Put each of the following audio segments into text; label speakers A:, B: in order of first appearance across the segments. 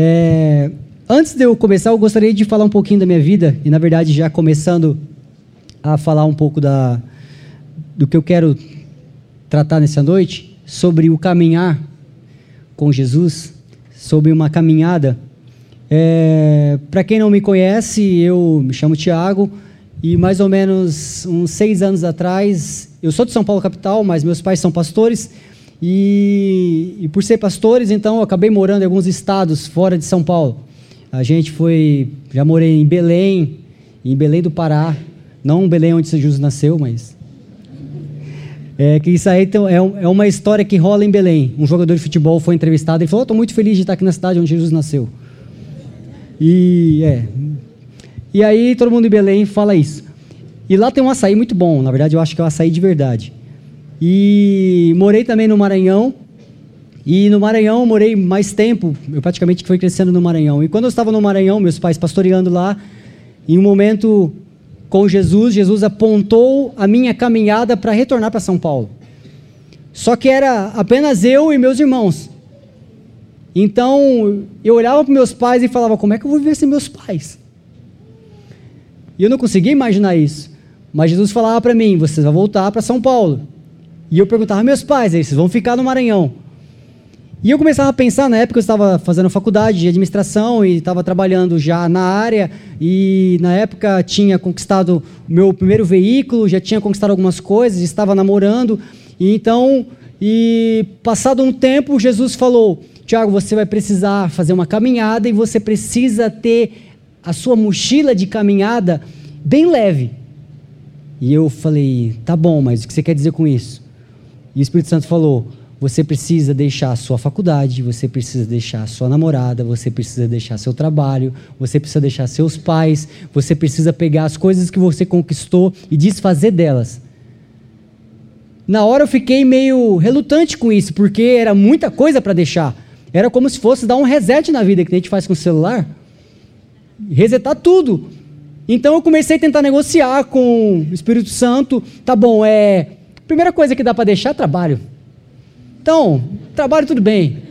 A: É, antes de eu começar, eu gostaria de falar um pouquinho da minha vida, e na verdade já começando a falar um pouco da, do que eu quero tratar nessa noite, sobre o caminhar com Jesus, sobre uma caminhada. É, Para quem não me conhece, eu me chamo Tiago, e mais ou menos uns seis anos atrás, eu sou de São Paulo capital, mas meus pais são pastores, e, e, por ser pastores, então, eu acabei morando em alguns estados fora de São Paulo. A gente foi, já morei em Belém, em Belém do Pará, não Belém onde Jesus nasceu, mas é que isso aí então, é, é, uma história que rola em Belém. Um jogador de futebol foi entrevistado e falou: "Estou muito feliz de estar aqui na cidade onde Jesus nasceu". E é. E aí todo mundo em Belém fala isso. E lá tem um açaí muito bom. Na verdade, eu acho que é um açaí de verdade. E morei também no Maranhão. E no Maranhão morei mais tempo. Eu praticamente fui crescendo no Maranhão. E quando eu estava no Maranhão, meus pais pastoreando lá, em um momento com Jesus, Jesus apontou a minha caminhada para retornar para São Paulo. Só que era apenas eu e meus irmãos. Então, eu olhava para meus pais e falava: como é que eu vou viver sem meus pais? E eu não conseguia imaginar isso. Mas Jesus falava para mim: você vai voltar para São Paulo. E eu perguntava, meus pais, vocês vão ficar no Maranhão? E eu começava a pensar, na época eu estava fazendo faculdade de administração e estava trabalhando já na área, e na época tinha conquistado meu primeiro veículo, já tinha conquistado algumas coisas, estava namorando, e então, e passado um tempo, Jesus falou: Tiago, você vai precisar fazer uma caminhada e você precisa ter a sua mochila de caminhada bem leve. E eu falei: tá bom, mas o que você quer dizer com isso? E o Espírito Santo falou: você precisa deixar a sua faculdade, você precisa deixar a sua namorada, você precisa deixar seu trabalho, você precisa deixar seus pais, você precisa pegar as coisas que você conquistou e desfazer delas. Na hora eu fiquei meio relutante com isso, porque era muita coisa para deixar. Era como se fosse dar um reset na vida que a gente faz com o celular. Resetar tudo. Então eu comecei a tentar negociar com o Espírito Santo. Tá bom, é Primeira coisa que dá para deixar é trabalho. Então, trabalho tudo bem.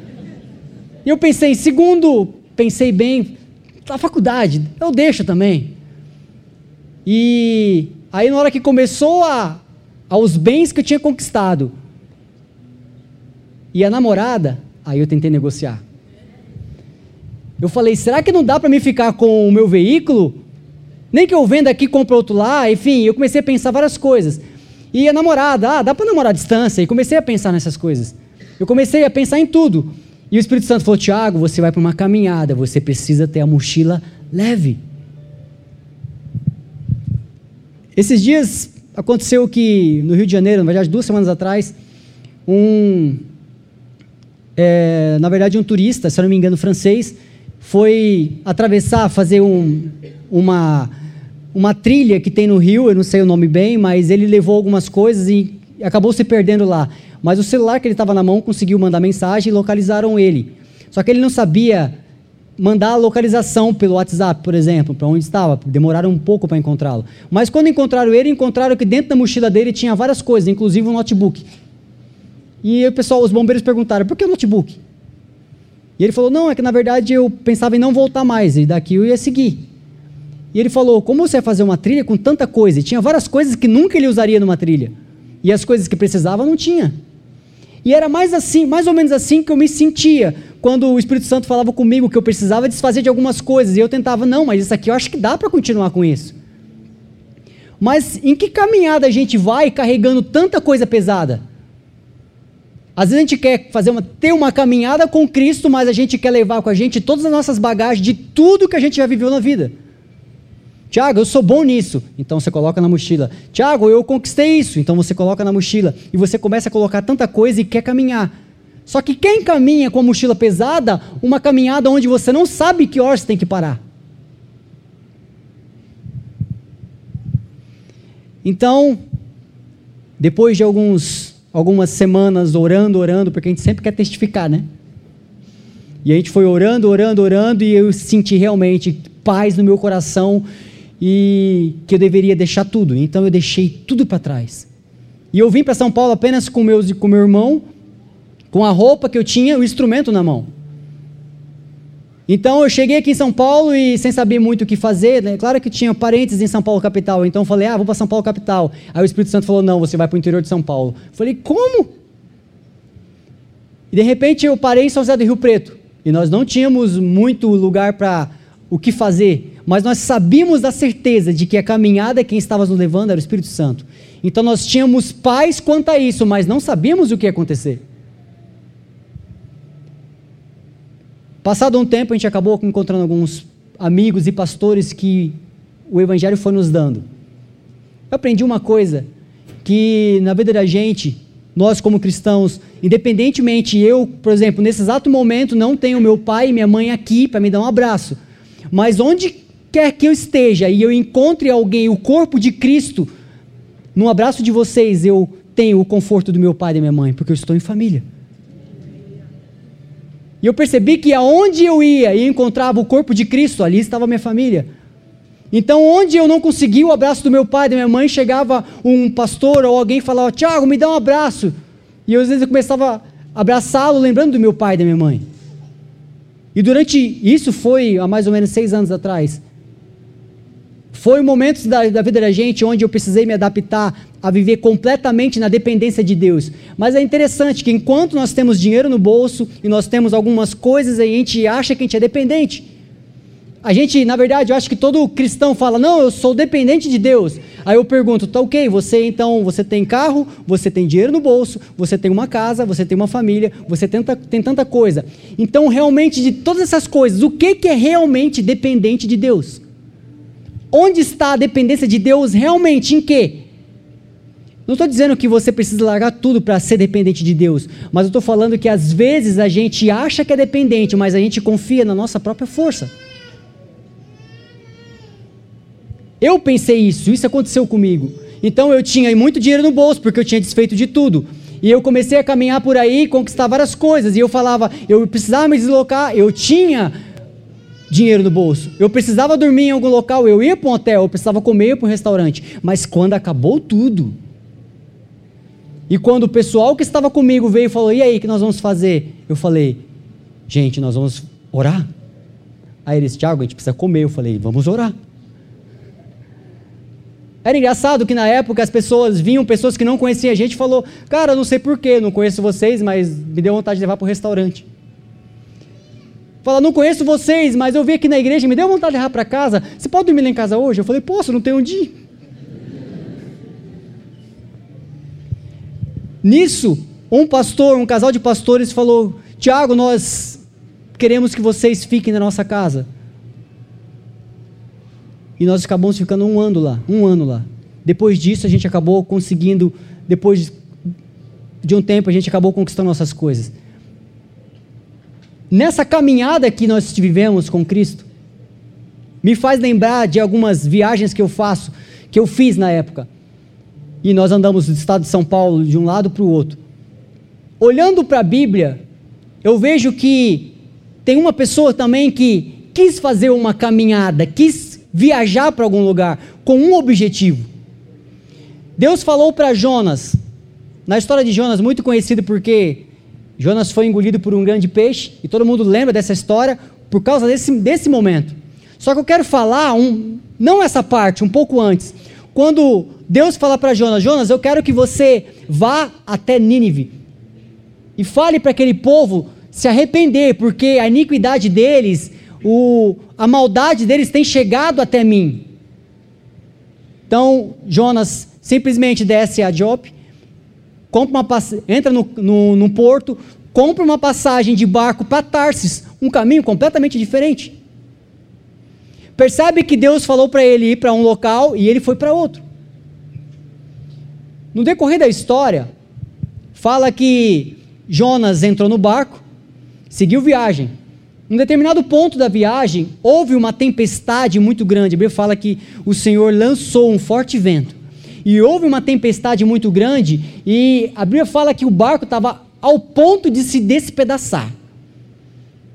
A: E eu pensei, segundo, pensei bem, a faculdade, eu deixo também. E aí na hora que começou a aos bens que eu tinha conquistado e a namorada, aí eu tentei negociar. Eu falei, será que não dá para mim ficar com o meu veículo? Nem que eu venda aqui, compre outro lá, enfim, eu comecei a pensar várias coisas. E a namorada, ah, dá para namorar à distância. E comecei a pensar nessas coisas. Eu comecei a pensar em tudo. E o Espírito Santo falou: Tiago, você vai para uma caminhada, você precisa ter a mochila leve. Esses dias aconteceu que no Rio de Janeiro, na verdade, duas semanas atrás, um. É, na verdade, um turista, se eu não me engano, francês, foi atravessar, fazer um, uma uma trilha que tem no Rio, eu não sei o nome bem, mas ele levou algumas coisas e acabou se perdendo lá. Mas o celular que ele estava na mão conseguiu mandar mensagem e localizaram ele. Só que ele não sabia mandar a localização pelo WhatsApp, por exemplo, para onde estava. Demoraram um pouco para encontrá-lo. Mas quando encontraram ele, encontraram que dentro da mochila dele tinha várias coisas, inclusive um notebook. E o pessoal, os bombeiros perguntaram: por que o notebook? E ele falou: não, é que na verdade eu pensava em não voltar mais, e daqui eu ia seguir. E ele falou: Como você vai fazer uma trilha com tanta coisa? E tinha várias coisas que nunca ele usaria numa trilha. E as coisas que precisava não tinha. E era mais assim, mais ou menos assim que eu me sentia quando o Espírito Santo falava comigo que eu precisava desfazer de algumas coisas. E eu tentava, não, mas isso aqui eu acho que dá para continuar com isso. Mas em que caminhada a gente vai carregando tanta coisa pesada? Às vezes a gente quer fazer uma, ter uma caminhada com Cristo, mas a gente quer levar com a gente todas as nossas bagagens de tudo que a gente já viveu na vida. Tiago, eu sou bom nisso. Então você coloca na mochila. Tiago, eu conquistei isso. Então você coloca na mochila. E você começa a colocar tanta coisa e quer caminhar. Só que quem caminha com a mochila pesada, uma caminhada onde você não sabe que hora você tem que parar. Então, depois de alguns, algumas semanas orando, orando, porque a gente sempre quer testificar, né? E a gente foi orando, orando, orando, e eu senti realmente paz no meu coração e que eu deveria deixar tudo. Então eu deixei tudo para trás. E eu vim para São Paulo apenas com, meus, com meu irmão, com a roupa que eu tinha, o instrumento na mão. Então eu cheguei aqui em São Paulo e sem saber muito o que fazer, né? claro que tinha parentes em São Paulo capital, então eu falei, ah, vou para São Paulo capital. Aí o Espírito Santo falou, não, você vai para o interior de São Paulo. Eu falei, como? E de repente eu parei em São José do Rio Preto e nós não tínhamos muito lugar para o que fazer mas nós sabíamos da certeza de que a caminhada quem estava nos levando era o Espírito Santo. Então nós tínhamos paz quanto a isso, mas não sabíamos o que ia acontecer. Passado um tempo, a gente acabou encontrando alguns amigos e pastores que o Evangelho foi nos dando. Eu aprendi uma coisa, que na vida da gente, nós como cristãos, independentemente eu, por exemplo, nesse exato momento, não tenho meu pai e minha mãe aqui para me dar um abraço, mas onde quer que eu esteja e eu encontre alguém, o corpo de Cristo, no abraço de vocês eu tenho o conforto do meu pai e da minha mãe, porque eu estou em família. E eu percebi que aonde eu ia e encontrava o corpo de Cristo, ali estava minha família. Então, onde eu não conseguia o abraço do meu pai e da minha mãe, chegava um pastor ou alguém falava: Tiago, me dá um abraço. E eu, às vezes eu começava a abraçá-lo, lembrando do meu pai e da minha mãe. E durante isso foi há mais ou menos seis anos atrás. Foi momentos da, da vida da gente onde eu precisei me adaptar a viver completamente na dependência de Deus. Mas é interessante que enquanto nós temos dinheiro no bolso e nós temos algumas coisas a gente acha que a gente é dependente. A gente, na verdade, eu acho que todo cristão fala: "Não, eu sou dependente de Deus". Aí eu pergunto: "Tá OK, você então, você tem carro, você tem dinheiro no bolso, você tem uma casa, você tem uma família, você tenta, tem tanta coisa. Então, realmente de todas essas coisas, o que que é realmente dependente de Deus?" Onde está a dependência de Deus realmente? Em quê? Não estou dizendo que você precisa largar tudo para ser dependente de Deus, mas eu estou falando que às vezes a gente acha que é dependente, mas a gente confia na nossa própria força. Eu pensei isso, isso aconteceu comigo. Então eu tinha muito dinheiro no bolso, porque eu tinha desfeito de tudo. E eu comecei a caminhar por aí, conquistar várias coisas. E eu falava, eu precisava me deslocar, eu tinha dinheiro no bolso. Eu precisava dormir em algum local, eu ia para um hotel, eu precisava comer para um restaurante. Mas quando acabou tudo, e quando o pessoal que estava comigo veio e falou: E aí, o que nós vamos fazer? Eu falei: Gente, nós vamos orar. Aí eles, Tiago, a gente precisa comer. Eu falei: Vamos orar. Era engraçado que na época as pessoas vinham, pessoas que não conheciam a gente, falou: Cara, não sei porquê, não conheço vocês, mas me deu vontade de levar para o restaurante. Fala, não conheço vocês, mas eu vim aqui na igreja, me deu vontade de levar para casa. Você pode dormir lá em casa hoje? Eu falei, posso, não tenho onde ir. Nisso, um pastor, um casal de pastores falou: Tiago, nós queremos que vocês fiquem na nossa casa. E nós acabamos ficando um ano lá, um ano lá. Depois disso, a gente acabou conseguindo, depois de um tempo, a gente acabou conquistando nossas coisas nessa caminhada que nós vivemos com Cristo, me faz lembrar de algumas viagens que eu faço, que eu fiz na época. E nós andamos do estado de São Paulo de um lado para o outro. Olhando para a Bíblia, eu vejo que tem uma pessoa também que quis fazer uma caminhada, quis viajar para algum lugar com um objetivo. Deus falou para Jonas, na história de Jonas, muito conhecido porque Jonas foi engolido por um grande peixe, e todo mundo lembra dessa história por causa desse, desse momento. Só que eu quero falar, um, não essa parte, um pouco antes. Quando Deus fala para Jonas: Jonas, eu quero que você vá até Nínive e fale para aquele povo se arrepender, porque a iniquidade deles, o, a maldade deles tem chegado até mim. Então, Jonas simplesmente desce a Jope, compra uma entra no, no, no porto, compra uma passagem de barco para Tarsis, um caminho completamente diferente. percebe que Deus falou para ele ir para um local e ele foi para outro. No decorrer da história, fala que Jonas entrou no barco, seguiu viagem. Em um determinado ponto da viagem, houve uma tempestade muito grande. A Bíblia fala que o Senhor lançou um forte vento. E houve uma tempestade muito grande, e a Bíblia fala que o barco estava ao ponto de se despedaçar.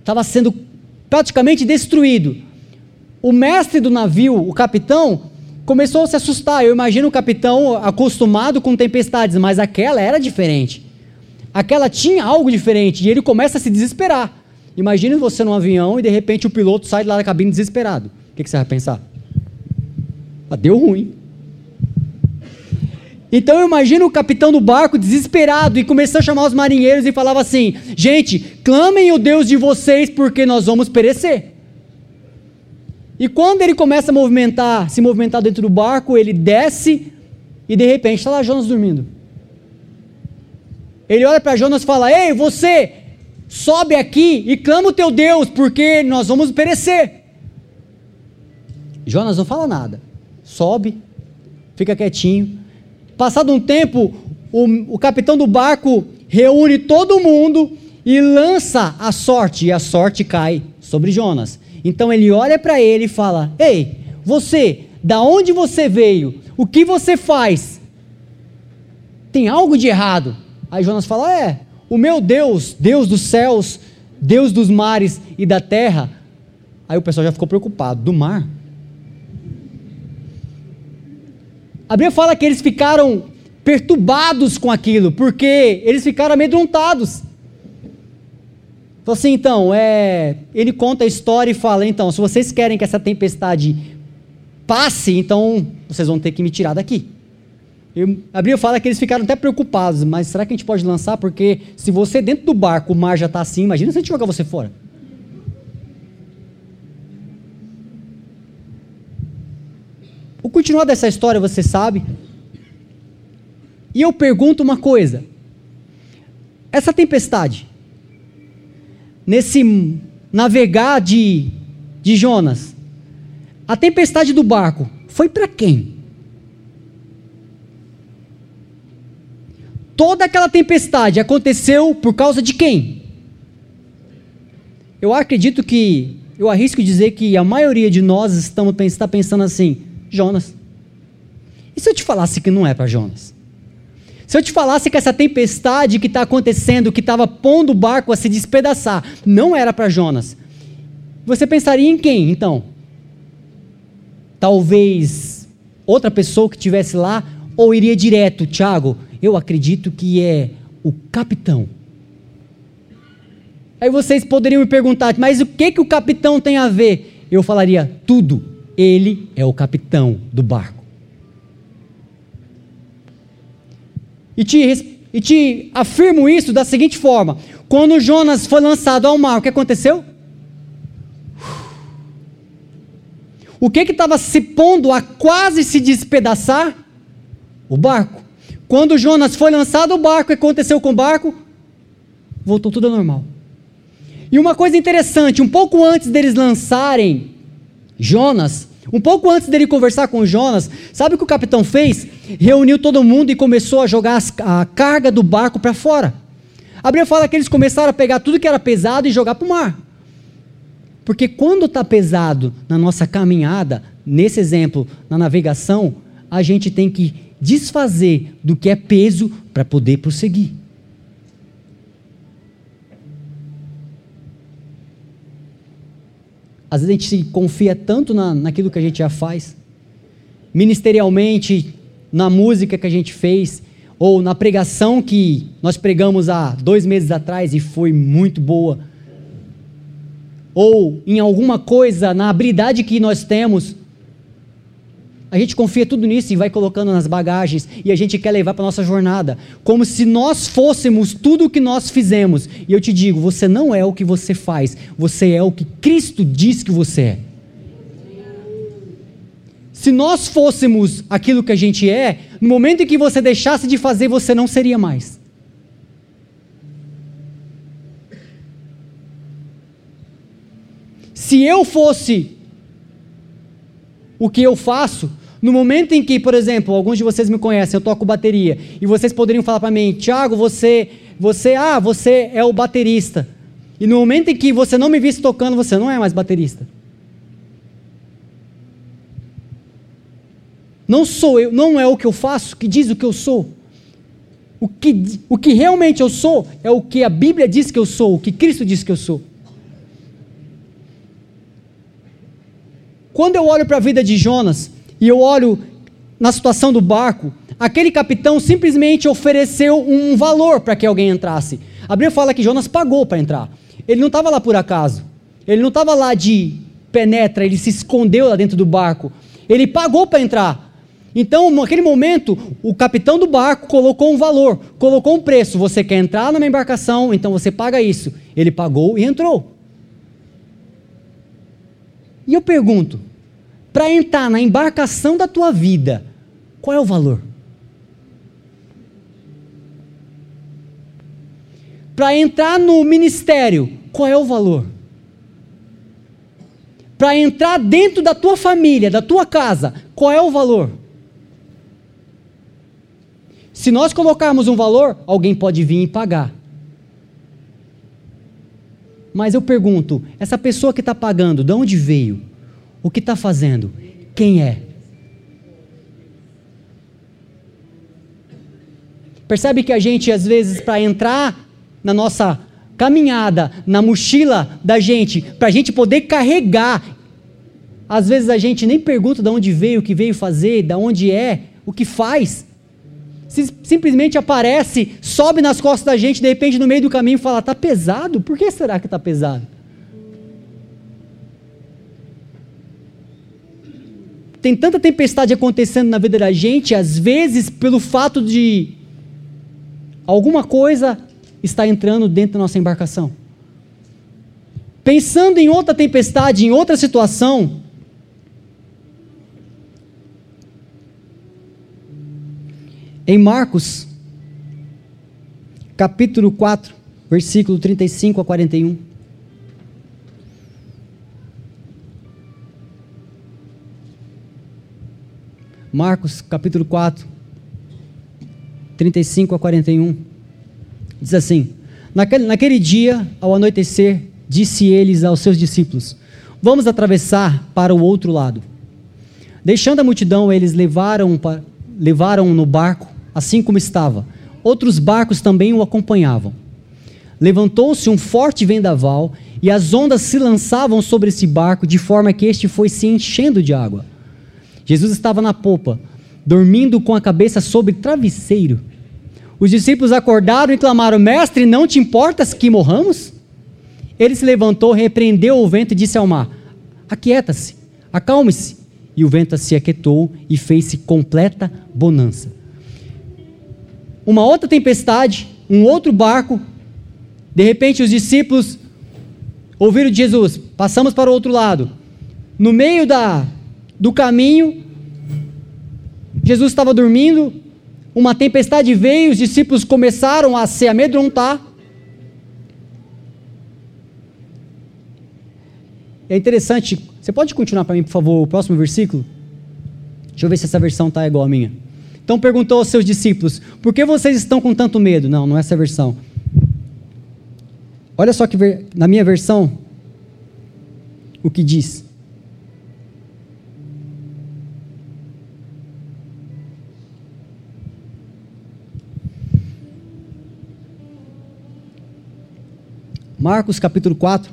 A: Estava sendo praticamente destruído. O mestre do navio, o capitão, começou a se assustar. Eu imagino o capitão acostumado com tempestades, mas aquela era diferente. Aquela tinha algo diferente e ele começa a se desesperar. Imagine você num avião e de repente o piloto sai lá da cabine desesperado. O que, você vai pensar? Ah, deu ruim. Então imagino o capitão do barco desesperado e começou a chamar os marinheiros e falava assim: Gente, clamem o Deus de vocês porque nós vamos perecer. E quando ele começa a movimentar, se movimentar dentro do barco, ele desce e de repente está lá Jonas dormindo. Ele olha para Jonas e fala: Ei, você, sobe aqui e clama o teu Deus, porque nós vamos perecer. Jonas não fala nada, sobe, fica quietinho. Passado um tempo, o, o capitão do barco reúne todo mundo e lança a sorte, e a sorte cai sobre Jonas. Então ele olha para ele e fala: Ei, você, da onde você veio? O que você faz? Tem algo de errado. Aí Jonas fala: É, o meu Deus, Deus dos céus, Deus dos mares e da terra. Aí o pessoal já ficou preocupado: do mar? A Bíblia fala que eles ficaram perturbados com aquilo, porque eles ficaram amedrontados. Falou assim, então, é, ele conta a história e fala, então, se vocês querem que essa tempestade passe, então vocês vão ter que me tirar daqui. Eu, a Bíblia fala que eles ficaram até preocupados, mas será que a gente pode lançar? Porque se você dentro do barco, o mar já está assim, imagina se a gente jogar você fora. O continuar dessa história você sabe. E eu pergunto uma coisa: essa tempestade, nesse navegar de, de Jonas, a tempestade do barco, foi para quem? Toda aquela tempestade aconteceu por causa de quem? Eu acredito que, eu arrisco dizer que a maioria de nós estamos, está pensando assim: Jonas. E se eu te falasse que não é para Jonas? Se eu te falasse que essa tempestade que está acontecendo, que estava pondo o barco a se despedaçar, não era para Jonas, você pensaria em quem então? Talvez outra pessoa que estivesse lá, ou iria direto, Tiago, eu acredito que é o capitão. Aí vocês poderiam me perguntar, mas o que, que o capitão tem a ver? Eu falaria, tudo. Ele é o capitão do barco. E te, e te afirmo isso da seguinte forma: quando Jonas foi lançado ao mar, o que aconteceu? O que estava se pondo a quase se despedaçar? O barco. Quando Jonas foi lançado ao barco, o que aconteceu com o barco? Voltou tudo ao normal. E uma coisa interessante, um pouco antes deles lançarem Jonas, um pouco antes dele conversar com Jonas, sabe o que o capitão fez? Reuniu todo mundo e começou a jogar a carga do barco para fora. A Bíblia fala que eles começaram a pegar tudo que era pesado e jogar para o mar. Porque quando está pesado na nossa caminhada, nesse exemplo, na navegação, a gente tem que desfazer do que é peso para poder prosseguir. Às vezes a gente se confia tanto na, naquilo que a gente já faz, ministerialmente, na música que a gente fez, ou na pregação que nós pregamos há dois meses atrás e foi muito boa, ou em alguma coisa, na habilidade que nós temos, a gente confia tudo nisso e vai colocando nas bagagens e a gente quer levar para nossa jornada, como se nós fôssemos tudo o que nós fizemos. E eu te digo, você não é o que você faz, você é o que Cristo diz que você é. Se nós fôssemos aquilo que a gente é, no momento em que você deixasse de fazer, você não seria mais. Se eu fosse o que eu faço, no momento em que, por exemplo, alguns de vocês me conhecem, eu toco bateria, e vocês poderiam falar para mim, Tiago, você, você, ah, você é o baterista. E no momento em que você não me visse tocando, você não é mais baterista. Não sou eu, não é o que eu faço que diz o que eu sou. O que, o que realmente eu sou é o que a Bíblia diz que eu sou, o que Cristo diz que eu sou. Quando eu olho para a vida de Jonas e eu olho na situação do barco, aquele capitão simplesmente ofereceu um valor para que alguém entrasse. A Bíblia fala que Jonas pagou para entrar. Ele não estava lá por acaso. Ele não estava lá de penetra, ele se escondeu lá dentro do barco. Ele pagou para entrar. Então, naquele momento, o capitão do barco colocou um valor, colocou um preço. Você quer entrar numa embarcação, então você paga isso. Ele pagou e entrou. E eu pergunto: para entrar na embarcação da tua vida, qual é o valor? Para entrar no ministério, qual é o valor? Para entrar dentro da tua família, da tua casa, qual é o valor? Se nós colocarmos um valor, alguém pode vir e pagar. Mas eu pergunto: essa pessoa que está pagando, de onde veio? O que está fazendo? Quem é? Percebe que a gente, às vezes, para entrar na nossa caminhada, na mochila da gente, para a gente poder carregar, às vezes a gente nem pergunta de onde veio, o que veio fazer, de onde é, o que faz simplesmente aparece, sobe nas costas da gente, de repente no meio do caminho fala: está pesado? Por que será que está pesado? Tem tanta tempestade acontecendo na vida da gente, às vezes pelo fato de alguma coisa está entrando dentro da nossa embarcação. Pensando em outra tempestade, em outra situação, Em Marcos, capítulo 4, versículo 35 a 41. Marcos, capítulo 4, 35 a 41. Diz assim: naquele, naquele dia, ao anoitecer, disse eles aos seus discípulos: Vamos atravessar para o outro lado. Deixando a multidão, eles levaram, levaram no barco assim como estava. Outros barcos também o acompanhavam. Levantou-se um forte vendaval e as ondas se lançavam sobre esse barco de forma que este foi se enchendo de água. Jesus estava na popa, dormindo com a cabeça sobre travesseiro. Os discípulos acordaram e clamaram: Mestre, não te importas que morramos? Ele se levantou, repreendeu o vento e disse ao mar: Aquieta-se, acalme-se. E o vento se aquietou e fez-se completa bonança uma outra tempestade, um outro barco. De repente, os discípulos ouviram de Jesus: passamos para o outro lado. No meio da, do caminho, Jesus estava dormindo, uma tempestade veio, os discípulos começaram a se amedrontar. É interessante, você pode continuar para mim, por favor, o próximo versículo? Deixa eu ver se essa versão está igual a minha. Então perguntou aos seus discípulos: Por que vocês estão com tanto medo? Não, não é essa versão. Olha só que na minha versão o que diz. Marcos capítulo 4,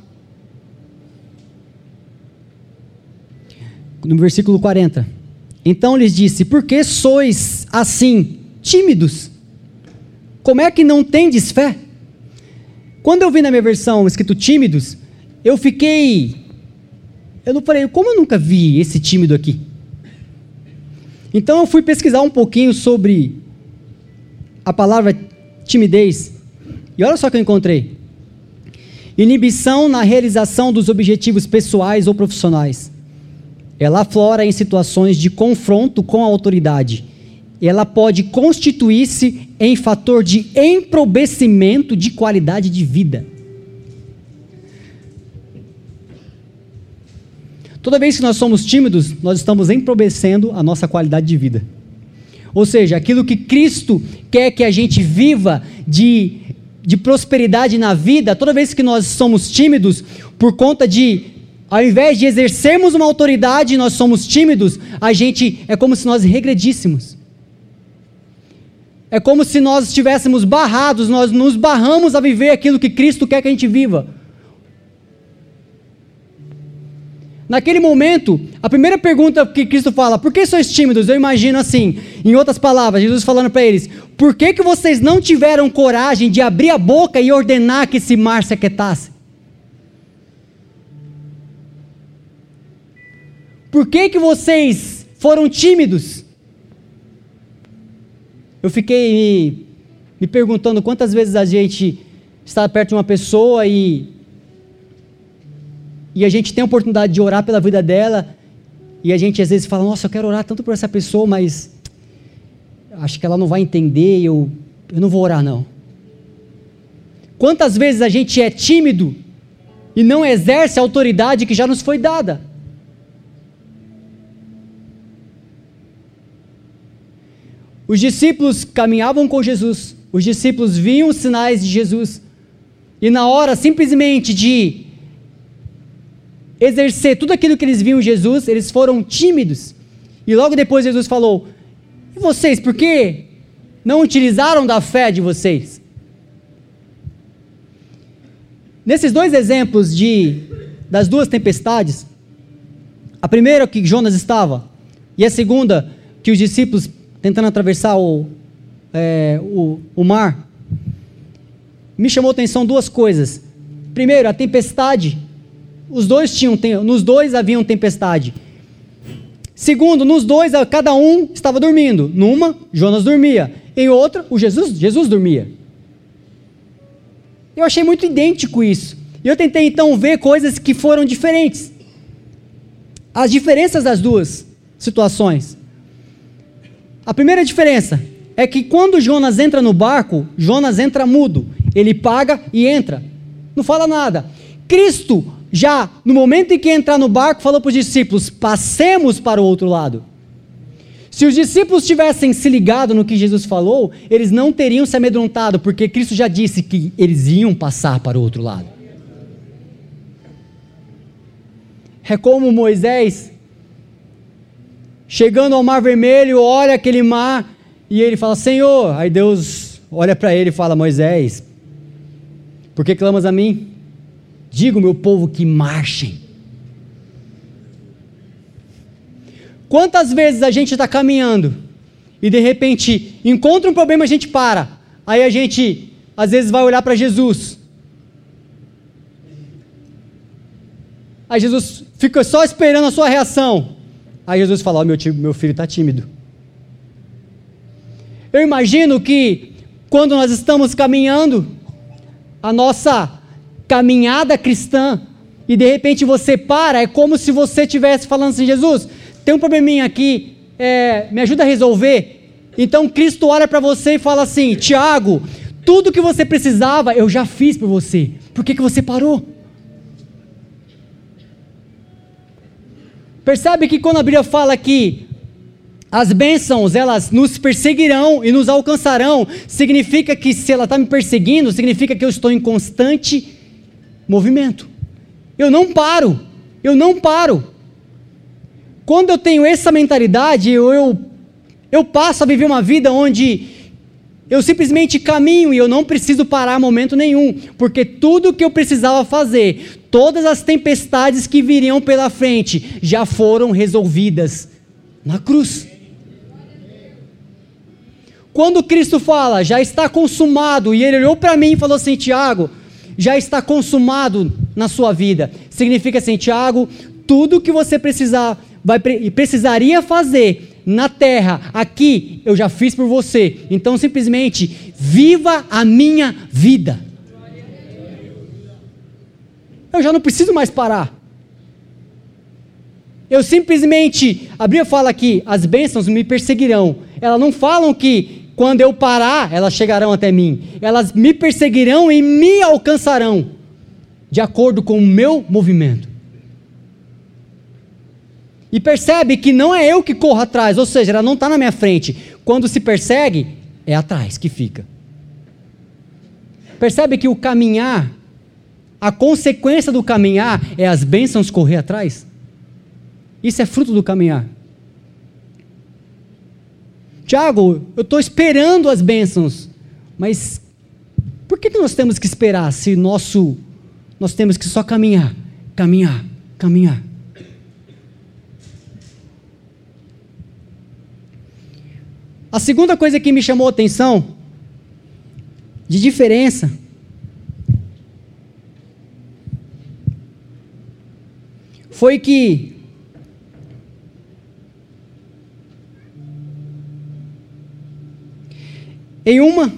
A: no versículo 40. Então lhes disse: Por que sois assim, tímidos? Como é que não tendes fé? Quando eu vi na minha versão escrito tímidos, eu fiquei. Eu não falei, como eu nunca vi esse tímido aqui? Então eu fui pesquisar um pouquinho sobre a palavra timidez. E olha só o que eu encontrei: inibição na realização dos objetivos pessoais ou profissionais ela aflora em situações de confronto com a autoridade. Ela pode constituir-se em fator de emprobecimento de qualidade de vida. Toda vez que nós somos tímidos, nós estamos empobrecendo a nossa qualidade de vida. Ou seja, aquilo que Cristo quer que a gente viva de, de prosperidade na vida, toda vez que nós somos tímidos, por conta de, ao invés de exercermos uma autoridade, nós somos tímidos, a gente é como se nós regredíssemos. É como se nós estivéssemos barrados, nós nos barramos a viver aquilo que Cristo quer que a gente viva. Naquele momento, a primeira pergunta que Cristo fala, por que sois tímidos? Eu imagino assim, em outras palavras, Jesus falando para eles, por que, que vocês não tiveram coragem de abrir a boca e ordenar que esse mar se aquietasse? Por que, que vocês foram tímidos? Eu fiquei me, me perguntando quantas vezes a gente está perto de uma pessoa e e a gente tem a oportunidade de orar pela vida dela, e a gente às vezes fala: Nossa, eu quero orar tanto por essa pessoa, mas acho que ela não vai entender, eu, eu não vou orar, não. Quantas vezes a gente é tímido e não exerce a autoridade que já nos foi dada? Os discípulos caminhavam com Jesus, os discípulos viam os sinais de Jesus, e na hora simplesmente de exercer tudo aquilo que eles viam em Jesus, eles foram tímidos. E logo depois Jesus falou: E vocês, por que não utilizaram da fé de vocês? Nesses dois exemplos de das duas tempestades, a primeira que Jonas estava, e a segunda que os discípulos tentando atravessar o, é, o, o mar, me chamou a atenção duas coisas. Primeiro, a tempestade os dois tinham, nos dois haviam tempestade. Segundo, nos dois cada um estava dormindo. Numa, Jonas dormia. Em outra, o Jesus, Jesus dormia. Eu achei muito idêntico isso. E eu tentei então ver coisas que foram diferentes. As diferenças das duas situações. A primeira diferença é que quando Jonas entra no barco, Jonas entra mudo. Ele paga e entra. Não fala nada. Cristo já no momento em que entrar no barco, falou para os discípulos: passemos para o outro lado. Se os discípulos tivessem se ligado no que Jesus falou, eles não teriam se amedrontado, porque Cristo já disse que eles iam passar para o outro lado. É como Moisés, chegando ao Mar Vermelho, olha aquele mar e ele fala: Senhor. Aí Deus olha para ele e fala: Moisés, por que clamas a mim? Diga ao meu povo que marchem. Quantas vezes a gente está caminhando e de repente encontra um problema, a gente para. Aí a gente às vezes vai olhar para Jesus. Aí Jesus fica só esperando a sua reação. Aí Jesus fala: oh, meu, tio, meu filho está tímido. Eu imagino que quando nós estamos caminhando, a nossa caminhada cristã e de repente você para, é como se você estivesse falando assim: Jesus, tem um probleminha aqui, é, me ajuda a resolver. Então Cristo olha para você e fala assim: Tiago, tudo que você precisava eu já fiz por você, por que, que você parou? Percebe que quando a Bíblia fala que as bênçãos, elas nos perseguirão e nos alcançarão, significa que se ela está me perseguindo, significa que eu estou em constante movimento. Eu não paro, eu não paro. Quando eu tenho essa mentalidade, eu, eu, eu passo a viver uma vida onde eu simplesmente caminho e eu não preciso parar momento nenhum, porque tudo que eu precisava fazer, todas as tempestades que viriam pela frente, já foram resolvidas na cruz. Quando Cristo fala, já está consumado, e ele olhou para mim e falou assim: Tiago, já está consumado na sua vida. Significa assim, Tiago, tudo que você precisar, vai, precisaria fazer na terra, aqui, eu já fiz por você. Então, simplesmente, viva a minha vida. Eu já não preciso mais parar. Eu simplesmente, a Bíblia fala que as bênçãos me perseguirão. Elas não falam que quando eu parar, elas chegarão até mim. Elas me perseguirão e me alcançarão, de acordo com o meu movimento. e percebe que não é eu que corro atrás, ou seja, ela não está na minha frente. Quando se persegue, é atrás que fica. Percebe que o caminhar, a consequência do caminhar é as bênçãos correr atrás? Isso é fruto do caminhar. Tiago, eu estou esperando as bênçãos, mas por que, que nós temos que esperar se nosso, nós temos que só caminhar, caminhar, caminhar? A segunda coisa que me chamou a atenção, de diferença, foi que em uma,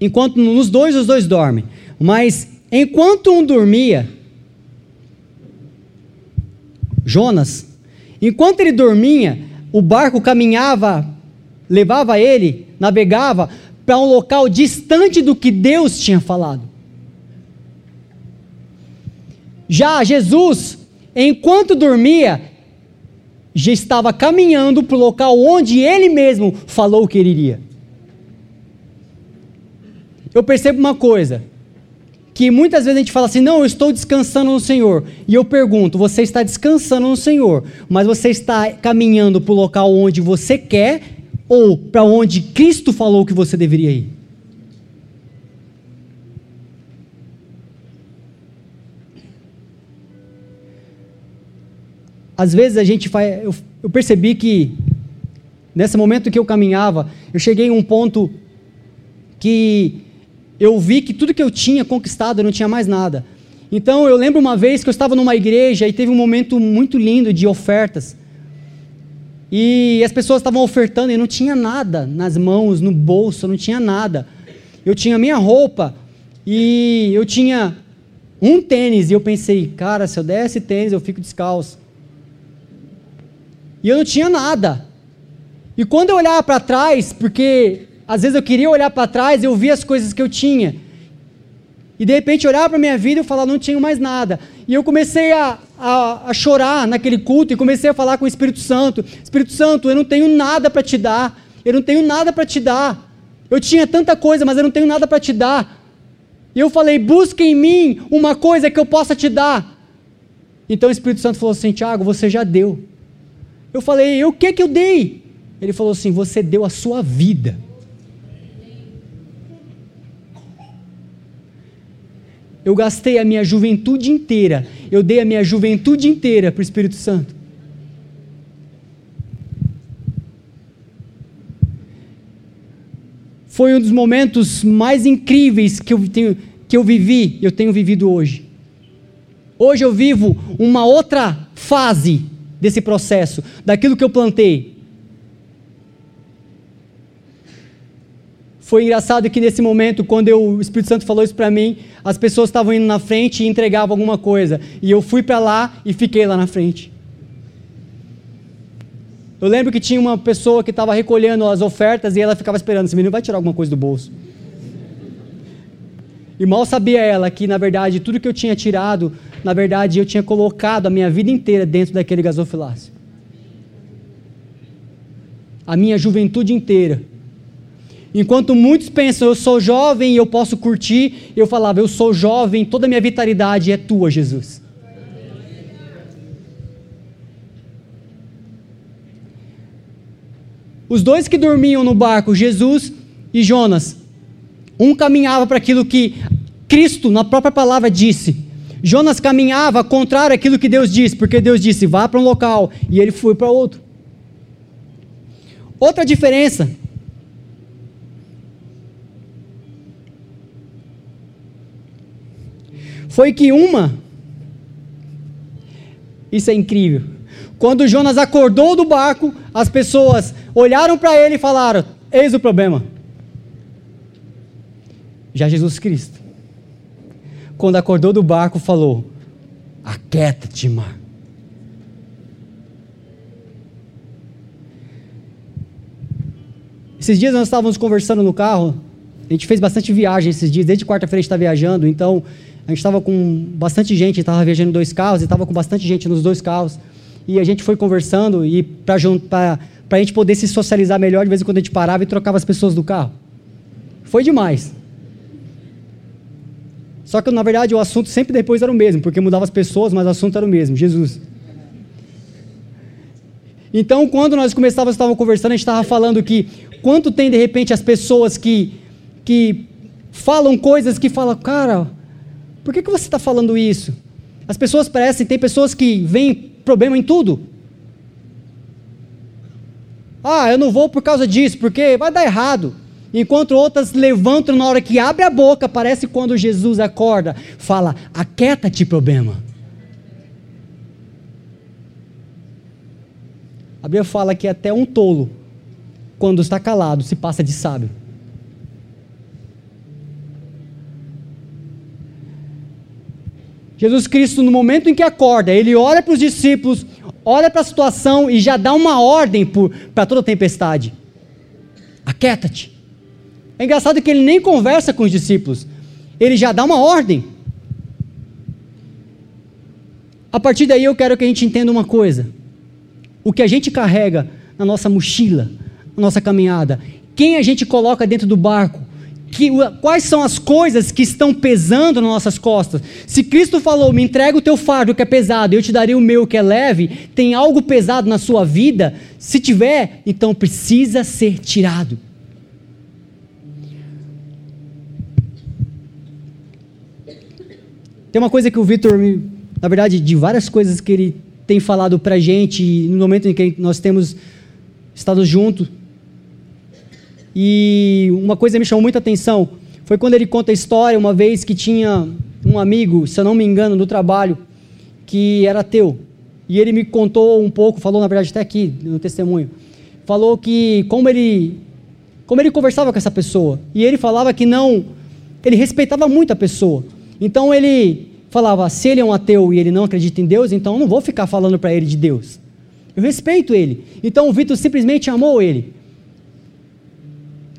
A: enquanto nos dois os dois dormem, mas enquanto um dormia, Jonas, enquanto ele dormia, o barco caminhava, levava ele, navegava para um local distante do que Deus tinha falado. Já Jesus, enquanto dormia, já estava caminhando para o local onde ele mesmo falou que ele iria. Eu percebo uma coisa, que muitas vezes a gente fala assim: não, eu estou descansando no Senhor. E eu pergunto: você está descansando no Senhor, mas você está caminhando para o local onde você quer ou para onde Cristo falou que você deveria ir? Às vezes a gente faz. Eu, eu percebi que, nesse momento que eu caminhava, eu cheguei a um ponto que eu vi que tudo que eu tinha conquistado, eu não tinha mais nada. Então eu lembro uma vez que eu estava numa igreja e teve um momento muito lindo de ofertas. E as pessoas estavam ofertando e não tinha nada nas mãos, no bolso, não tinha nada. Eu tinha minha roupa e eu tinha um tênis e eu pensei, cara, se eu der esse tênis eu fico descalço. E eu não tinha nada. E quando eu olhava para trás, porque às vezes eu queria olhar para trás, eu via as coisas que eu tinha. E de repente olhar para a minha vida e falar, não tinha mais nada. E eu comecei a, a, a, chorar naquele culto e comecei a falar com o Espírito Santo: Espírito Santo, eu não tenho nada para te dar. Eu não tenho nada para te dar. Eu tinha tanta coisa, mas eu não tenho nada para te dar. E eu falei: busca em mim uma coisa que eu possa te dar. Então o Espírito Santo falou assim: Tiago, você já deu. Eu falei: o que que eu dei? Ele falou assim: você deu a sua vida. Eu gastei a minha juventude inteira, eu dei a minha juventude inteira para o Espírito Santo. Foi um dos momentos mais incríveis que eu, tenho, que eu vivi, eu tenho vivido hoje. Hoje eu vivo uma outra fase desse processo, daquilo que eu plantei. Foi engraçado que nesse momento, quando eu, o Espírito Santo falou isso para mim, as pessoas estavam indo na frente e entregavam alguma coisa. E eu fui para lá e fiquei lá na frente. Eu lembro que tinha uma pessoa que estava recolhendo as ofertas e ela ficava esperando: esse menino vai tirar alguma coisa do bolso. E mal sabia ela que, na verdade, tudo que eu tinha tirado, na verdade, eu tinha colocado a minha vida inteira dentro daquele gasofilácio. A minha juventude inteira Enquanto muitos pensam, eu sou jovem e eu posso curtir, eu falava, eu sou jovem, toda a minha vitalidade é tua, Jesus. Os dois que dormiam no barco, Jesus e Jonas, um caminhava para aquilo que Cristo, na própria palavra, disse. Jonas caminhava contrário àquilo que Deus disse, porque Deus disse, vá para um local, e ele foi para outro. Outra diferença foi que uma, isso é incrível, quando Jonas acordou do barco, as pessoas olharam para ele e falaram: Eis o problema. Já Jesus Cristo, quando acordou do barco, falou: Aquieta-te, mar. Esses dias nós estávamos conversando no carro, a gente fez bastante viagem esses dias, desde quarta-feira a gente está viajando, então a gente estava com bastante gente, estava viajando dois carros e estava com bastante gente nos dois carros. e a gente foi conversando e para a gente poder se socializar melhor, de vez em quando a gente parava e trocava as pessoas do carro. Foi demais. Só que, na verdade, o assunto sempre depois era o mesmo, porque mudava as pessoas, mas o assunto era o mesmo, Jesus. Então, quando nós começávamos, estávamos conversando, a gente estava falando que quanto tem, de repente, as pessoas que, que falam coisas que falam, cara, por que, que você está falando isso? As pessoas parecem, tem pessoas que veem problema em tudo. Ah, eu não vou por causa disso, porque vai dar errado enquanto outras levantam na hora que abre a boca, parece quando Jesus acorda, fala: aquieta-te, problema. A Bíblia fala que até um tolo, quando está calado, se passa de sábio. Jesus Cristo, no momento em que acorda, ele olha para os discípulos, olha para a situação e já dá uma ordem para toda a tempestade: aquieta-te. É engraçado que ele nem conversa com os discípulos, ele já dá uma ordem. A partir daí eu quero que a gente entenda uma coisa: o que a gente carrega na nossa mochila, na nossa caminhada, quem a gente coloca dentro do barco, que, quais são as coisas que estão pesando nas nossas costas. Se Cristo falou, me entrega o teu fardo que é pesado, eu te darei o meu que é leve, tem algo pesado na sua vida? Se tiver, então precisa ser tirado. Tem uma coisa que o Vitor, na verdade, de várias coisas que ele tem falado para a gente no momento em que nós temos estado juntos. E uma coisa me chamou muita atenção foi quando ele conta a história uma vez que tinha um amigo, se eu não me engano, do trabalho, que era ateu. E ele me contou um pouco, falou na verdade até aqui no testemunho, falou que como ele como ele conversava com essa pessoa e ele falava que não, ele respeitava muito a pessoa, então ele falava: se ele é um ateu e ele não acredita em Deus, então eu não vou ficar falando para ele de Deus. Eu respeito ele. Então o Vitor simplesmente amou ele.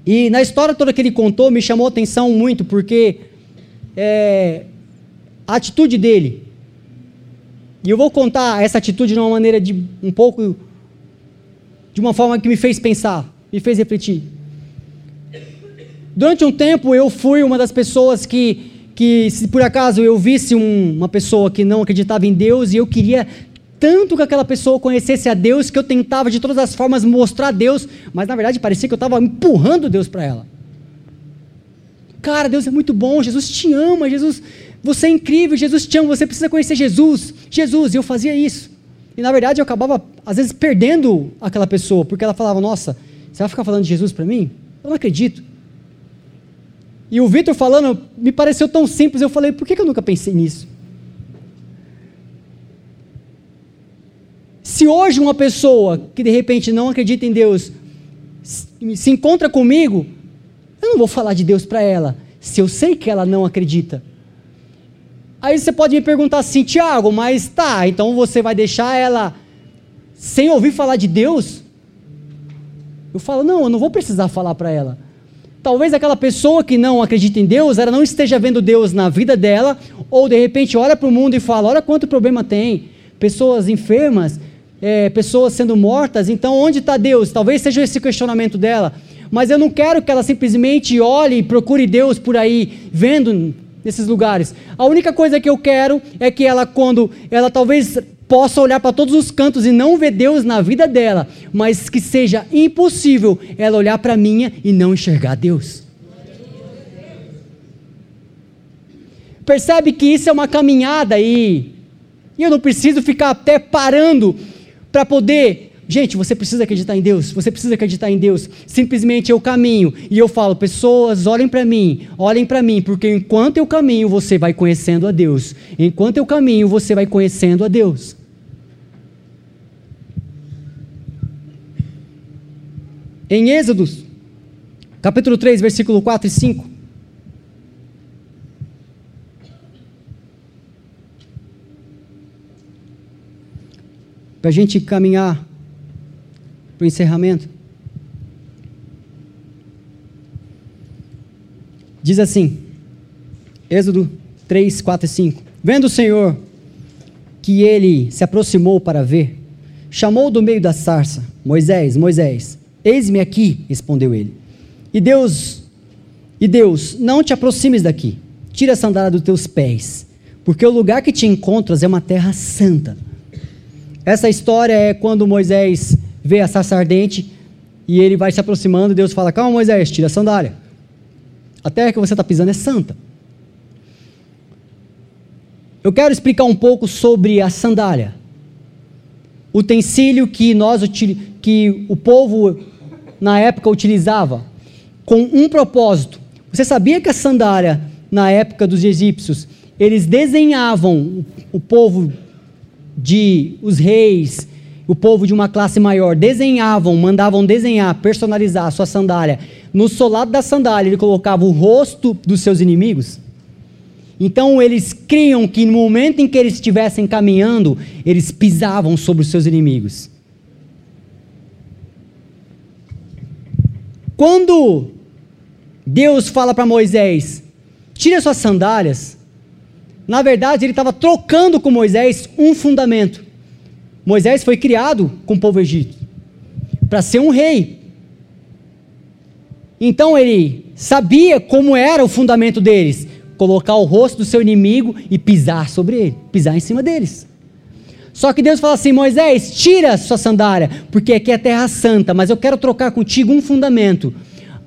A: E na história toda que ele contou, me chamou a atenção muito, porque é, a atitude dele. E eu vou contar essa atitude de uma maneira de um pouco. de uma forma que me fez pensar, me fez refletir. Durante um tempo eu fui uma das pessoas que que se por acaso eu visse um, uma pessoa que não acreditava em Deus e eu queria tanto que aquela pessoa conhecesse a Deus que eu tentava de todas as formas mostrar a Deus, mas na verdade parecia que eu estava empurrando Deus para ela. Cara, Deus é muito bom, Jesus te ama, Jesus, você é incrível, Jesus te ama, você precisa conhecer Jesus, Jesus, eu fazia isso. E na verdade eu acabava, às vezes, perdendo aquela pessoa, porque ela falava: Nossa, você vai ficar falando de Jesus para mim? Eu não acredito. E o Vitor falando, me pareceu tão simples, eu falei, por que eu nunca pensei nisso? Se hoje uma pessoa que de repente não acredita em Deus se encontra comigo, eu não vou falar de Deus para ela, se eu sei que ela não acredita. Aí você pode me perguntar assim, Tiago, mas tá, então você vai deixar ela sem ouvir falar de Deus? Eu falo, não, eu não vou precisar falar para ela. Talvez aquela pessoa que não acredita em Deus, ela não esteja vendo Deus na vida dela, ou de repente olha para o mundo e fala: olha quanto problema tem, pessoas enfermas, é, pessoas sendo mortas, então onde está Deus? Talvez seja esse questionamento dela. Mas eu não quero que ela simplesmente olhe e procure Deus por aí, vendo nesses lugares. A única coisa que eu quero é que ela, quando ela talvez possa olhar para todos os cantos e não ver Deus na vida dela, mas que seja impossível ela olhar para a minha e não enxergar Deus. Percebe que isso é uma caminhada e, e eu não preciso ficar até parando para poder. Gente, você precisa acreditar em Deus, você precisa acreditar em Deus. Simplesmente eu caminho e eu falo, pessoas, olhem para mim, olhem para mim, porque enquanto eu caminho, você vai conhecendo a Deus. Enquanto eu caminho, você vai conhecendo a Deus. Em Êxodos, capítulo 3, versículo 4 e 5. Para a gente caminhar para o encerramento. Diz assim, Êxodo 3, 4 e 5. Vendo o Senhor que ele se aproximou para ver, chamou do meio da sarça: Moisés, Moisés, eis-me aqui, respondeu ele. E Deus, e Deus, não te aproximes daqui. Tira a sandália dos teus pés, porque o lugar que te encontras é uma terra santa. Essa história é quando Moisés vê a sarça ardente e ele vai se aproximando e Deus fala: Calma, Moisés, tira a sandália. A terra que você está pisando é santa. Eu quero explicar um pouco sobre a sandália. Utensílio que nós que o povo na época utilizava com um propósito. Você sabia que a sandália na época dos egípcios, eles desenhavam o povo de os reis, o povo de uma classe maior, desenhavam, mandavam desenhar, personalizar a sua sandália. No solado da sandália, ele colocava o rosto dos seus inimigos. Então eles criam que no momento em que eles estivessem caminhando, eles pisavam sobre os seus inimigos. Quando Deus fala para Moisés: tire suas sandálias. Na verdade, ele estava trocando com Moisés um fundamento. Moisés foi criado com o povo egípcio para ser um rei. Então ele sabia como era o fundamento deles: colocar o rosto do seu inimigo e pisar sobre ele, pisar em cima deles. Só que Deus fala assim: Moisés, tira sua sandália, porque aqui é terra santa, mas eu quero trocar contigo um fundamento.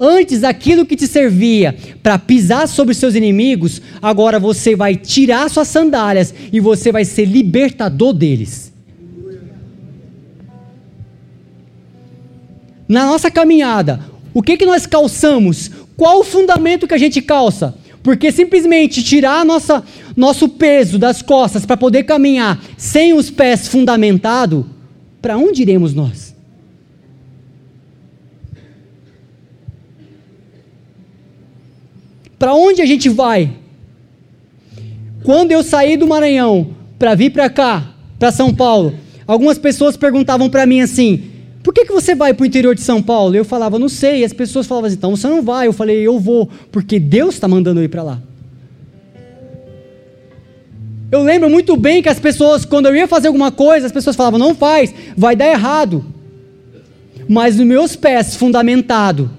A: Antes aquilo que te servia para pisar sobre os seus inimigos, agora você vai tirar suas sandálias e você vai ser libertador deles. Na nossa caminhada, o que que nós calçamos? Qual o fundamento que a gente calça? Porque simplesmente tirar nossa, nosso peso das costas para poder caminhar sem os pés fundamentados, para onde iremos nós? Para onde a gente vai? Quando eu saí do Maranhão para vir para cá, para São Paulo, algumas pessoas perguntavam para mim assim: por que, que você vai para o interior de São Paulo? Eu falava, não sei. E as pessoas falavam assim, então você não vai. Eu falei, eu vou, porque Deus está mandando eu ir para lá. Eu lembro muito bem que as pessoas, quando eu ia fazer alguma coisa, as pessoas falavam, não faz, vai dar errado. Mas nos meus pés, fundamentado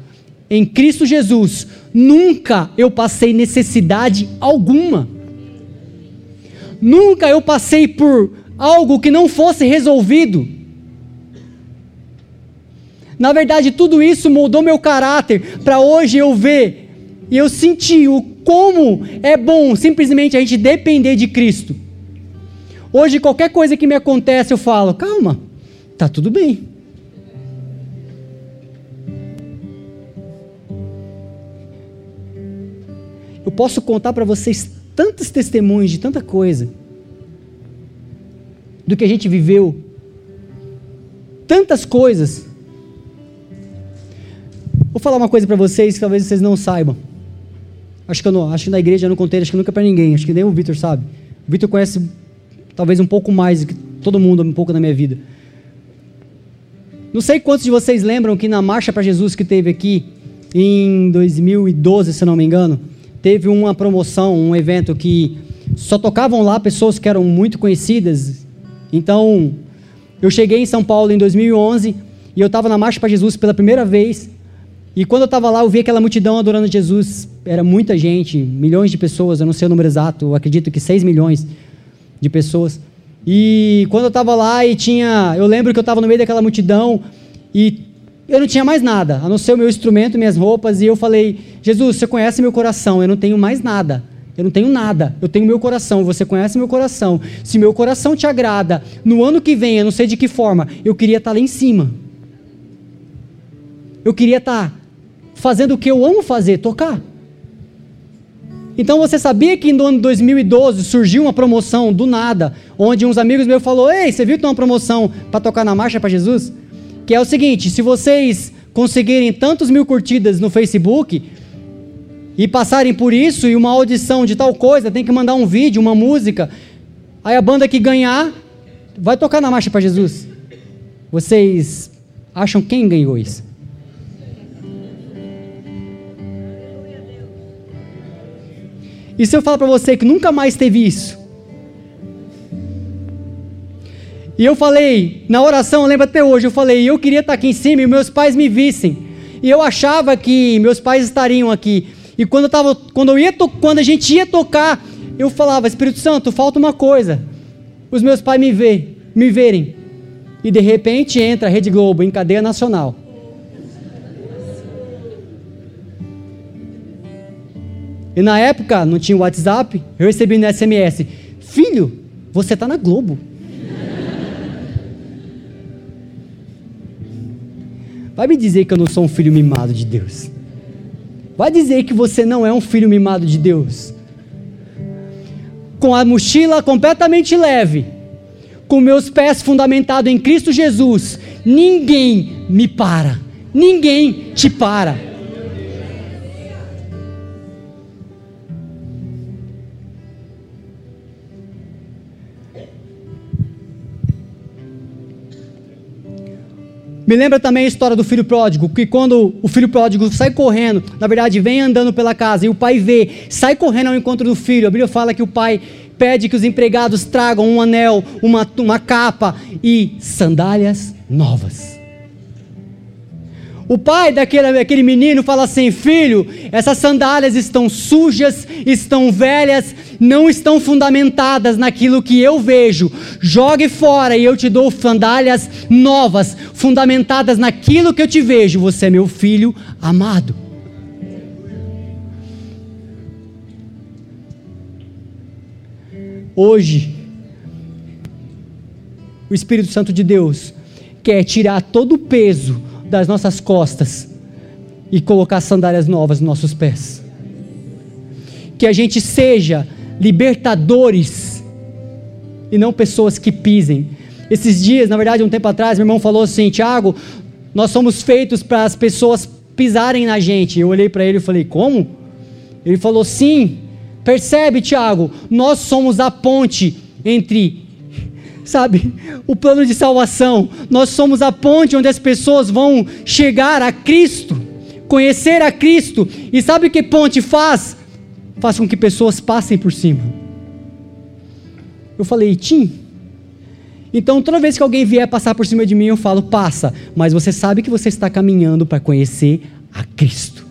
A: em Cristo Jesus, nunca eu passei necessidade alguma. Nunca eu passei por algo que não fosse resolvido. Na verdade, tudo isso moldou meu caráter para hoje eu ver e eu sentir o como é bom simplesmente a gente depender de Cristo. Hoje qualquer coisa que me acontece eu falo, calma, tá tudo bem. Eu posso contar para vocês tantos testemunhos de tanta coisa, do que a gente viveu, tantas coisas. Vou falar uma coisa para vocês que talvez vocês não saibam. Acho que eu não, acho que na igreja eu não contei, acho que nunca para ninguém, acho que nem o Vitor sabe. O Vitor conhece talvez um pouco mais do que todo mundo um pouco na minha vida. Não sei quantos de vocês lembram que na marcha para Jesus que teve aqui em 2012, se não me engano, teve uma promoção, um evento que só tocavam lá pessoas que eram muito conhecidas. Então, eu cheguei em São Paulo em 2011 e eu estava na Marcha para Jesus pela primeira vez. E quando eu estava lá, eu vi aquela multidão adorando Jesus. Era muita gente, milhões de pessoas, eu não sei o número exato, eu acredito que 6 milhões de pessoas. E quando eu estava lá e tinha. Eu lembro que eu estava no meio daquela multidão e eu não tinha mais nada, a não ser o meu instrumento, minhas roupas, e eu falei: Jesus, você conhece meu coração, eu não tenho mais nada. Eu não tenho nada, eu tenho meu coração, você conhece meu coração. Se meu coração te agrada, no ano que vem, eu não sei de que forma, eu queria estar lá em cima. Eu queria estar fazendo o que eu amo fazer, tocar. Então você sabia que no ano 2012 surgiu uma promoção do nada, onde uns amigos meus falaram: Ei, você viu que tem uma promoção para tocar na marcha para Jesus? Que é o seguinte: se vocês conseguirem tantos mil curtidas no Facebook e passarem por isso e uma audição de tal coisa, tem que mandar um vídeo, uma música. Aí a banda que ganhar vai tocar na marcha para Jesus. Vocês acham quem ganhou isso? E se eu falar para você que nunca mais teve isso? E eu falei, na oração, lembra até hoje, eu falei, eu queria estar aqui em cima e meus pais me vissem. E eu achava que meus pais estariam aqui. E quando eu, tava, quando eu ia quando a gente ia tocar, eu falava, Espírito Santo, falta uma coisa. Os meus pais me ver, me verem. E de repente entra a Rede Globo em cadeia nacional. E na época não tinha WhatsApp, eu recebi no SMS: Filho, você está na Globo. Vai me dizer que eu não sou um filho mimado de Deus. Vai dizer que você não é um filho mimado de Deus. Com a mochila completamente leve, com meus pés fundamentados em Cristo Jesus, ninguém me para. Ninguém te para. Me lembra também a história do filho pródigo, que quando o filho pródigo sai correndo, na verdade vem andando pela casa e o pai vê, sai correndo ao encontro do filho. A Bíblia fala que o pai pede que os empregados tragam um anel, uma, uma capa e sandálias novas. O pai daquele, daquele menino fala assim: Filho, essas sandálias estão sujas, estão velhas, não estão fundamentadas naquilo que eu vejo. Jogue fora e eu te dou sandálias novas, fundamentadas naquilo que eu te vejo. Você é meu filho amado. Hoje, o Espírito Santo de Deus quer tirar todo o peso das nossas costas e colocar sandálias novas nos nossos pés. Que a gente seja libertadores e não pessoas que pisem. Esses dias, na verdade, um tempo atrás, meu irmão falou assim: Tiago, nós somos feitos para as pessoas pisarem na gente. Eu olhei para ele e falei: Como? Ele falou: Sim, percebe, Tiago, nós somos a ponte entre sabe, o plano de salvação. Nós somos a ponte onde as pessoas vão chegar a Cristo, conhecer a Cristo. E sabe o que ponte faz? Faz com que pessoas passem por cima. Eu falei, Tim. Então, toda vez que alguém vier passar por cima de mim, eu falo, passa. Mas você sabe que você está caminhando para conhecer a Cristo.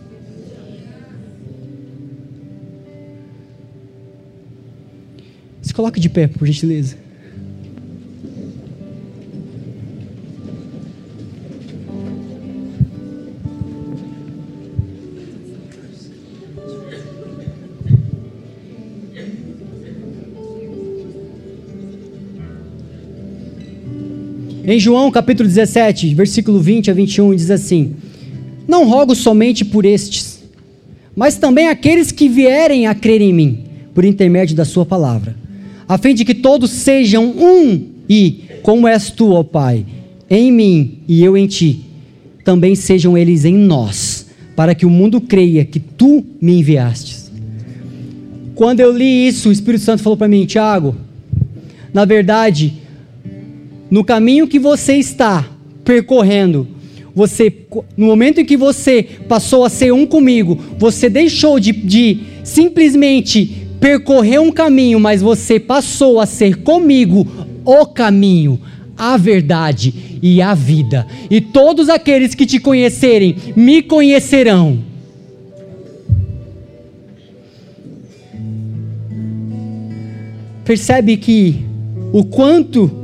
A: Se coloque de pé, por gentileza. Em João capítulo 17, versículo 20 a 21, diz assim: Não rogo somente por estes, mas também aqueles que vierem a crer em mim, por intermédio da Sua palavra, a fim de que todos sejam um e, como és tu, ó Pai, em mim e eu em ti, também sejam eles em nós, para que o mundo creia que tu me enviastes. Quando eu li isso, o Espírito Santo falou para mim, Tiago, na verdade, no caminho que você está percorrendo, você, no momento em que você passou a ser um comigo, você deixou de, de simplesmente percorrer um caminho, mas você passou a ser comigo o caminho, a verdade e a vida. E todos aqueles que te conhecerem me conhecerão. Percebe que o quanto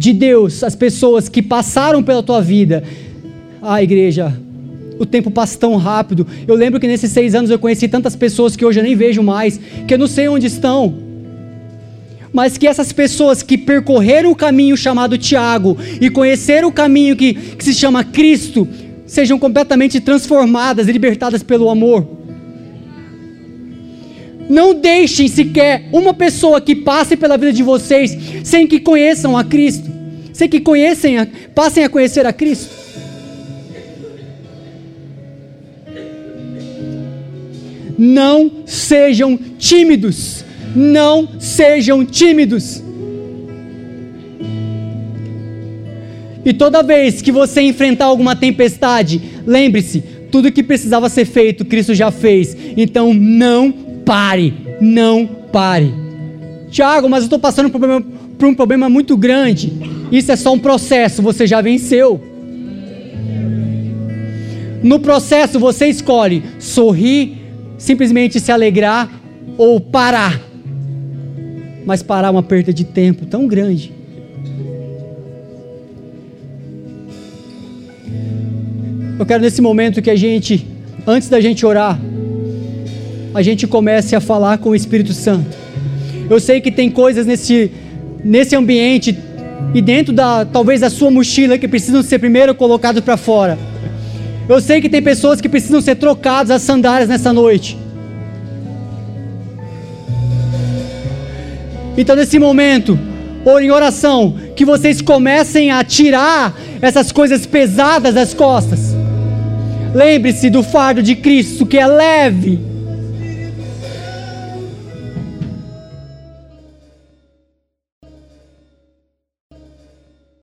A: de Deus, as pessoas que passaram pela tua vida. Ah, igreja, o tempo passa tão rápido. Eu lembro que nesses seis anos eu conheci tantas pessoas que hoje eu nem vejo mais, que eu não sei onde estão. Mas que essas pessoas que percorreram o caminho chamado Tiago e conheceram o caminho que, que se chama Cristo, sejam completamente transformadas e libertadas pelo amor. Não deixem sequer uma pessoa que passe pela vida de vocês sem que conheçam a Cristo, sem que conhecem, a, passem a conhecer a Cristo. Não sejam tímidos, não sejam tímidos. E toda vez que você enfrentar alguma tempestade, lembre-se: tudo que precisava ser feito, Cristo já fez. Então não pare, não pare. Tiago, mas eu estou passando por, para um problema muito grande. Isso é só um processo, você já venceu. No processo você escolhe sorrir, simplesmente se alegrar ou parar. Mas parar é uma perda de tempo tão grande. Eu quero nesse momento que a gente, antes da gente orar, a gente comece a falar com o Espírito Santo. Eu sei que tem coisas nesse, nesse ambiente e dentro da talvez da sua mochila que precisam ser primeiro colocados para fora. Eu sei que tem pessoas que precisam ser trocadas as sandálias nessa noite. Então, nesse momento, ou em oração, que vocês comecem a tirar essas coisas pesadas das costas. Lembre-se do fardo de Cristo que é leve